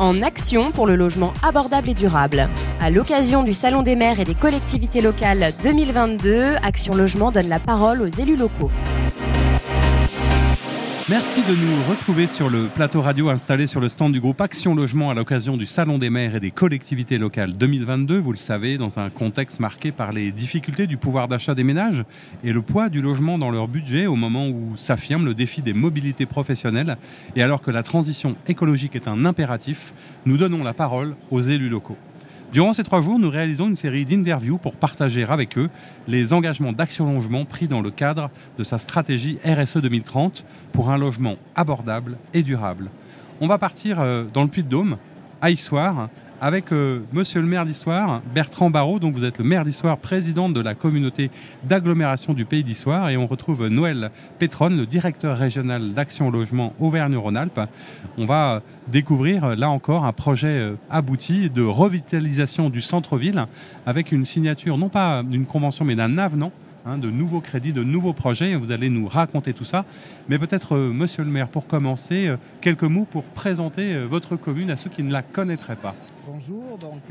en action pour le logement abordable et durable. À l'occasion du Salon des maires et des collectivités locales 2022, Action Logement donne la parole aux élus locaux. Merci de nous retrouver sur le plateau radio installé sur le stand du groupe Action Logement à l'occasion du Salon des maires et des collectivités locales 2022. Vous le savez, dans un contexte marqué par les difficultés du pouvoir d'achat des ménages et le poids du logement dans leur budget au moment où s'affirme le défi des mobilités professionnelles. Et alors que la transition écologique est un impératif, nous donnons la parole aux élus locaux. Durant ces trois jours, nous réalisons une série d'interviews pour partager avec eux les engagements d'Action Logement pris dans le cadre de sa stratégie RSE 2030 pour un logement abordable et durable. On va partir euh, dans le Puy-de-Dôme, à Issoire, avec euh, monsieur le maire d'Issoire, Bertrand Barraud, dont vous êtes le maire d'Issoire, président de la communauté d'agglomération du pays d'Issoire. Et on retrouve Noël Pétronne, le directeur régional d'Action Logement Auvergne-Rhône-Alpes. On va découvrir euh, là encore un projet euh, abouti de revitalisation du centre-ville avec une signature non pas d'une convention mais d'un avenant Hein, de nouveaux crédits, de nouveaux projets. Vous allez nous raconter tout ça. Mais peut-être, euh, monsieur le maire, pour commencer, euh, quelques mots pour présenter euh, votre commune à ceux qui ne la connaîtraient pas. Bonjour, donc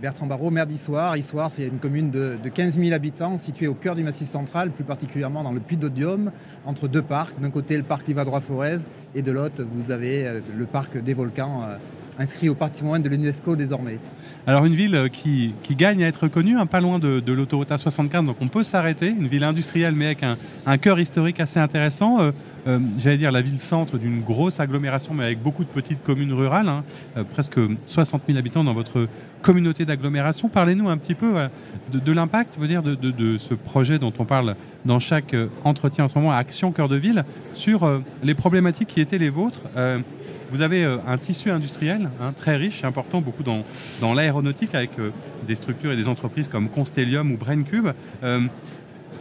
Bertrand Barraud, maire d'Issoire. Issoire, c'est une commune de, 15 000 habitants située au cœur du Massif central, plus particulièrement dans le Puy d'Odium, entre deux parcs. D'un côté, le parc Livadroit-Forez et de l'autre, vous avez le parc des volcans inscrit au patrimoine de l'UNESCO désormais. Alors une ville qui, gagne à être connue, hein, pas loin de, l'autoroute A75, donc on peut s'arrêter, une ville industrielle mais avec un, cœur historique assez intéressant. Euh, euh, j'allais dire la ville-centre d'une grosse agglomération mais avec beaucoup de petites communes rurales, hein. euh, presque 60 000 habitants dans votre communauté d'agglomération. Parlez-nous un petit peu de, l'impact, de, ce projet dont on parle dans chaque entretien en ce moment, Action Cœur de Ville, sur les problématiques qui étaient les vôtres vous avez euh, un tissu industriel hein, très riche, important, beaucoup dans, l'aéronautique, avec euh, des structures et des entreprises comme Constellium ou Braincube. Euh,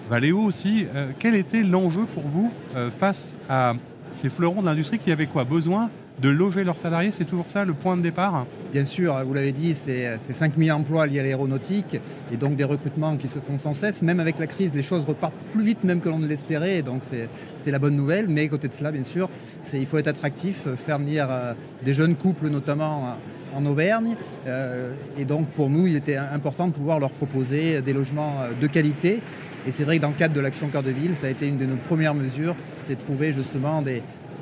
Valéo aussi, quel était l'enjeu pour vous face à ces fleurons de l'industrie qui avaient quoi? Besoin de loger leurs salariés, c'est toujours ça le point de départ Bien sûr, vous l'avez dit, c'est 5000 emplois liés à l'aéronautique et donc des recrutements qui se font sans cesse. Même avec la crise, les choses repartent plus vite même que l'on ne l'espérait, donc c'est la bonne nouvelle. Mais côté de cela, bien sûr, il faut être attractif, faire venir euh, des jeunes couples notamment euh, en Auvergne. Euh, et donc pour nous, il était important de pouvoir leur proposer des logements de qualité. Et c'est vrai que dans le cadre de l'action Cœur de Ville, ça a été une de nos premières mesures, c'est de trouver justement des,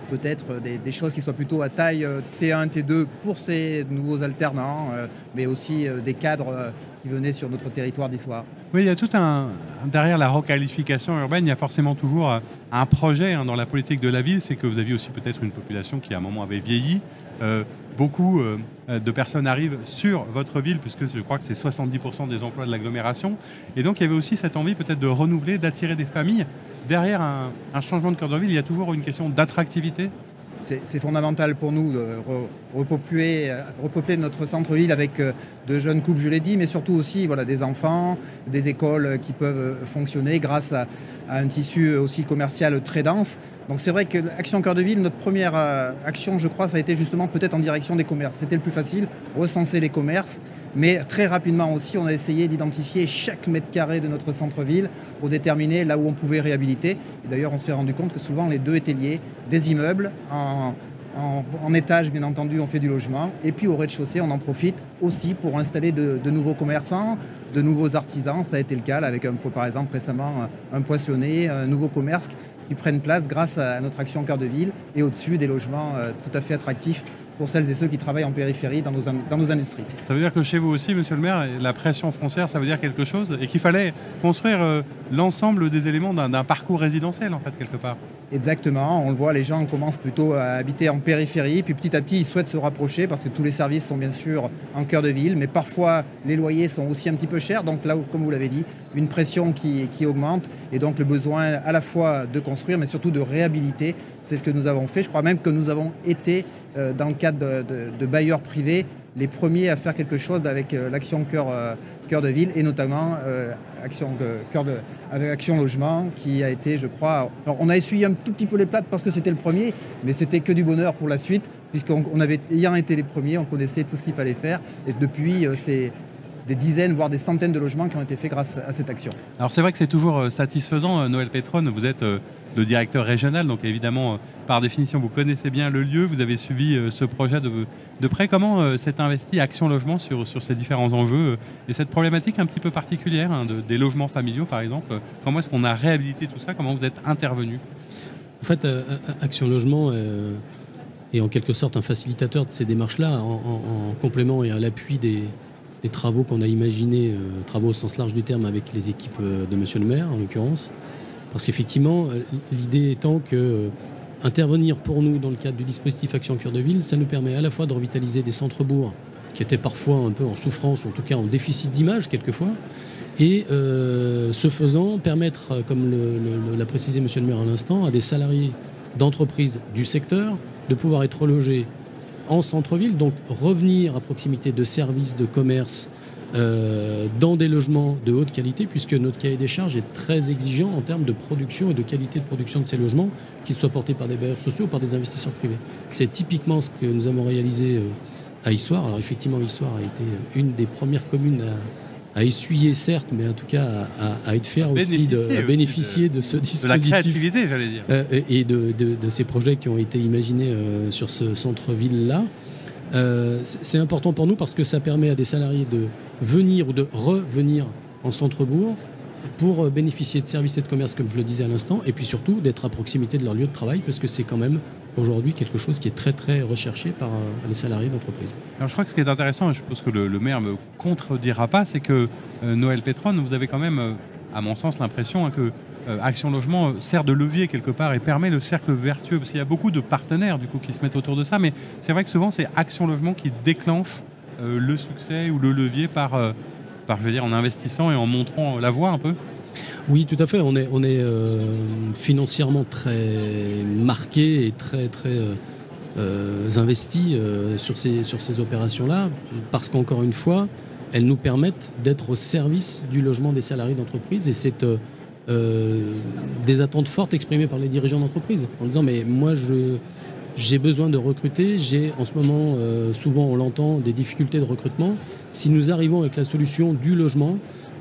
peut-être des, choses qui soient plutôt à taille T1, T2 pour ces nouveaux alternants, euh, mais aussi euh, des cadres euh, qui venaient sur notre territoire d'histoire. Oui, il y a tout un. Derrière la requalification urbaine, il y a forcément toujours un projet hein, dans la politique de la ville. C'est que vous aviez aussi peut-être une population qui, à un moment, avait vieilli. beaucoup de personnes arrivent sur votre ville, puisque je crois que c'est 70% des emplois de l'agglomération. Et donc, il y avait aussi cette envie peut-être de renouveler, d'attirer des familles derrière un, changement de cœur de ville, il y a toujours une question d'attractivité c'est fondamental pour nous de repeupler, notre centre-ville avec euh, de jeunes couples, je l'ai dit, mais surtout aussi voilà, des enfants, des écoles qui peuvent fonctionner grâce à, un tissu aussi commercial très dense. Donc c'est vrai que l'Action Cœur de Ville, notre première euh, action, je crois, ça a été justement peut-être en direction des commerces. C'était le plus facile, recenser les commerces mais très rapidement aussi, on a essayé d'identifier chaque mètre carré de notre centre-ville pour déterminer là où on pouvait réhabiliter. D'ailleurs, on s'est rendu compte que souvent les deux étaient liés. Des immeubles, en, étage bien entendu, on fait du logement. Et puis au rez-de-chaussée, on en profite aussi pour installer de, nouveaux commerçants, de nouveaux artisans. Ça a été le cas avec, par exemple, récemment un poissonné, un nouveau commerce qui prennent place grâce à notre action cœur de ville et au-dessus des logements euh, tout à fait attractifs pour celles et ceux qui travaillent en périphérie dans nos, dans nos industries. Ça veut dire que chez vous aussi, monsieur le maire, la pression foncière, ça veut dire quelque chose et qu'il fallait construire euh, l'ensemble des éléments d'un parcours résidentiel, en fait, quelque part. Exactement, on le voit, les gens commencent plutôt à habiter en périphérie, puis petit à petit, ils souhaitent se rapprocher parce que tous les services sont bien sûr en cœur de ville, mais parfois les loyers sont aussi un petit peu chers, donc là, comme vous l'avez dit, une pression qui, qui augmente et donc le besoin à la fois de construire, mais surtout de réhabiliter. C'est ce que nous avons fait. Je crois même que nous avons été euh, dans le cadre de, bailleurs privés, les premiers à faire quelque chose avec euh, l'action cœur, euh, cœur de ville et notamment action, cœur de, avec Action Logement qui a été, je crois. On a essuyé un tout petit peu les plates parce que c'était le premier, mais c'était que du bonheur pour la suite, puisqu'on avait ayant été les premiers, on connaissait tout ce qu'il fallait faire. Et depuis, c'est des dizaines, voire des centaines de logements qui ont été faits grâce à cette action. Alors c'est vrai que c'est toujours satisfaisant, Noël Pétronne, vous êtes le directeur régional, donc évidemment, par définition, vous connaissez bien le lieu, vous avez suivi ce projet de, de près. Comment s'est investi Action Logement sur, ces différents enjeux et cette problématique un petit peu particulière hein, des logements familiaux, par exemple Comment est-ce qu'on a réhabilité tout ça Comment vous êtes intervenu En fait, Action Logement est en quelque sorte un facilitateur de ces démarches-là, en, complément et à l'appui des, travaux qu'on a imaginés, euh, travaux au sens large du terme avec les équipes euh, de Monsieur le maire en l'occurrence. Parce qu'effectivement, euh, l'idée étant que intervenir pour nous dans le cadre du dispositif Action Cœur de Ville, ça nous permet à la fois de revitaliser des centres-bourgs qui étaient parfois un peu en souffrance, ou en tout cas en déficit d'image quelquefois, et ce faisant, permettre, comme l'a précisé Monsieur le maire à l'instant, à des salariés d'entreprises du secteur de pouvoir être logés en centre-ville, donc revenir à proximité de services, de commerce, euh, dans des logements de haute qualité, puisque notre cahier des charges est très exigeant en termes de production et de qualité de production de ces logements, qu'ils soient portés par des bailleurs sociaux ou par des investisseurs privés. C'est typiquement ce que nous avons réalisé euh, à Issoire. Alors effectivement, Issoire a été une des premières communes à à essuyer certes, mais en tout cas à, être fier aussi de bénéficier de, ce dispositif. De la créativité, j'allais dire. Euh, et de, ces projets qui ont été imaginés euh, sur ce centre-ville-là. Euh, c'est important pour nous parce que ça permet à des salariés de venir ou de revenir en centre-bourg pour bénéficier de services et de commerce, comme je le disais à l'instant, et puis surtout d'être à proximité de leur lieu de travail, parce que c'est quand même aujourd'hui quelque chose qui est très très recherché par euh, les salariés d'entreprise. Alors je crois que ce qui est intéressant, et je pense que le, maire ne me contredira pas, c'est que euh, Noël Pétron, vous avez quand même, euh, à mon sens, l'impression hein, que Action Logement sert de levier quelque part et permet le cercle vertueux, parce qu'il y a beaucoup de partenaires du coup qui se mettent autour de ça, mais c'est vrai que souvent c'est Action Logement qui déclenche le succès ou le levier par, par, je veux dire, en investissant et en montrant la voie un peu. Oui, tout à fait. On est, euh, financièrement très marqué et très très euh, euh, investi sur ces, sur ces opérations-là, parce qu'encore une fois, elles nous permettent d'être au service du logement des salariés d'entreprise et c'est des attentes fortes exprimées par les dirigeants d'entreprise en disant mais moi je j'ai besoin de recruter, j'ai en ce moment, souvent on l'entend, des difficultés de recrutement. Si nous arrivons avec la solution du logement,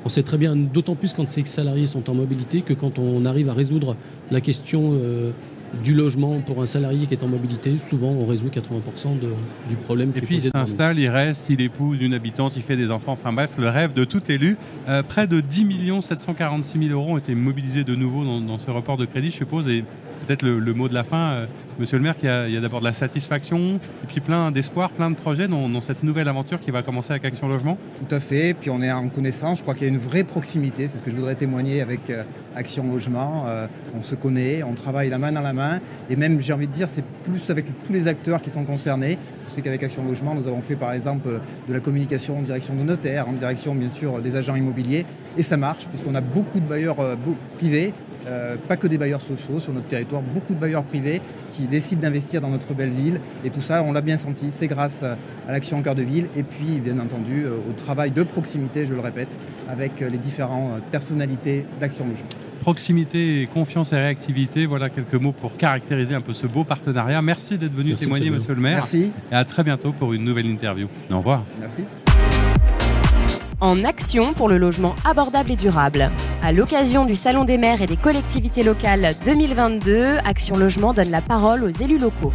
on sait très bien, d'autant plus quand ces salariés sont en mobilité, que quand on arrive à résoudre la question euh, du logement pour un salarié qui est en mobilité, souvent on résout 80% du problème. Et puis il s'installe, il reste, il épouse une habitante, il fait des enfants, enfin bref, le rêve de tout élu. Euh, près de 10 746 000 euros ont été mobilisés de nouveau dans, ce report de crédit, je suppose, et peut-être le, mot de la fin, euh, Monsieur le maire, qu'il y a, d'abord de la satisfaction et puis plein d'espoir, plein de projets dans, cette nouvelle aventure qui va commencer avec Action Logement Tout à fait. Puis on est en connaissance. Je crois qu'il y a une vraie proximité. C'est ce que je voudrais témoigner avec euh, Action Logement. Euh, on se connaît, on travaille la main dans la main. Et même, j'ai envie de dire, c'est plus avec tous les acteurs qui sont concernés. Je sais qu'avec Action Logement, nous avons fait par exemple de la communication en direction de notaires, en direction bien sûr des agents immobiliers. Et ça marche puisqu'on a beaucoup de bailleurs privés euh, pas que des bailleurs sociaux sur notre territoire, beaucoup de bailleurs privés qui décident d'investir dans notre belle ville. Et tout ça, on l'a bien senti, c'est grâce à l'action en cœur de ville et puis, bien entendu, euh, au travail de proximité, je le répète, avec euh, les différentes personnalités d'Action Logement. Proximité, confiance et réactivité, voilà quelques mots pour caractériser un peu ce beau partenariat. Merci d'être venu témoigner, monsieur le maire. Merci. Et à très bientôt pour une nouvelle interview. Au revoir. Merci en action pour le logement abordable et durable. À l'occasion du Salon des maires et des collectivités locales 2022, Action Logement donne la parole aux élus locaux.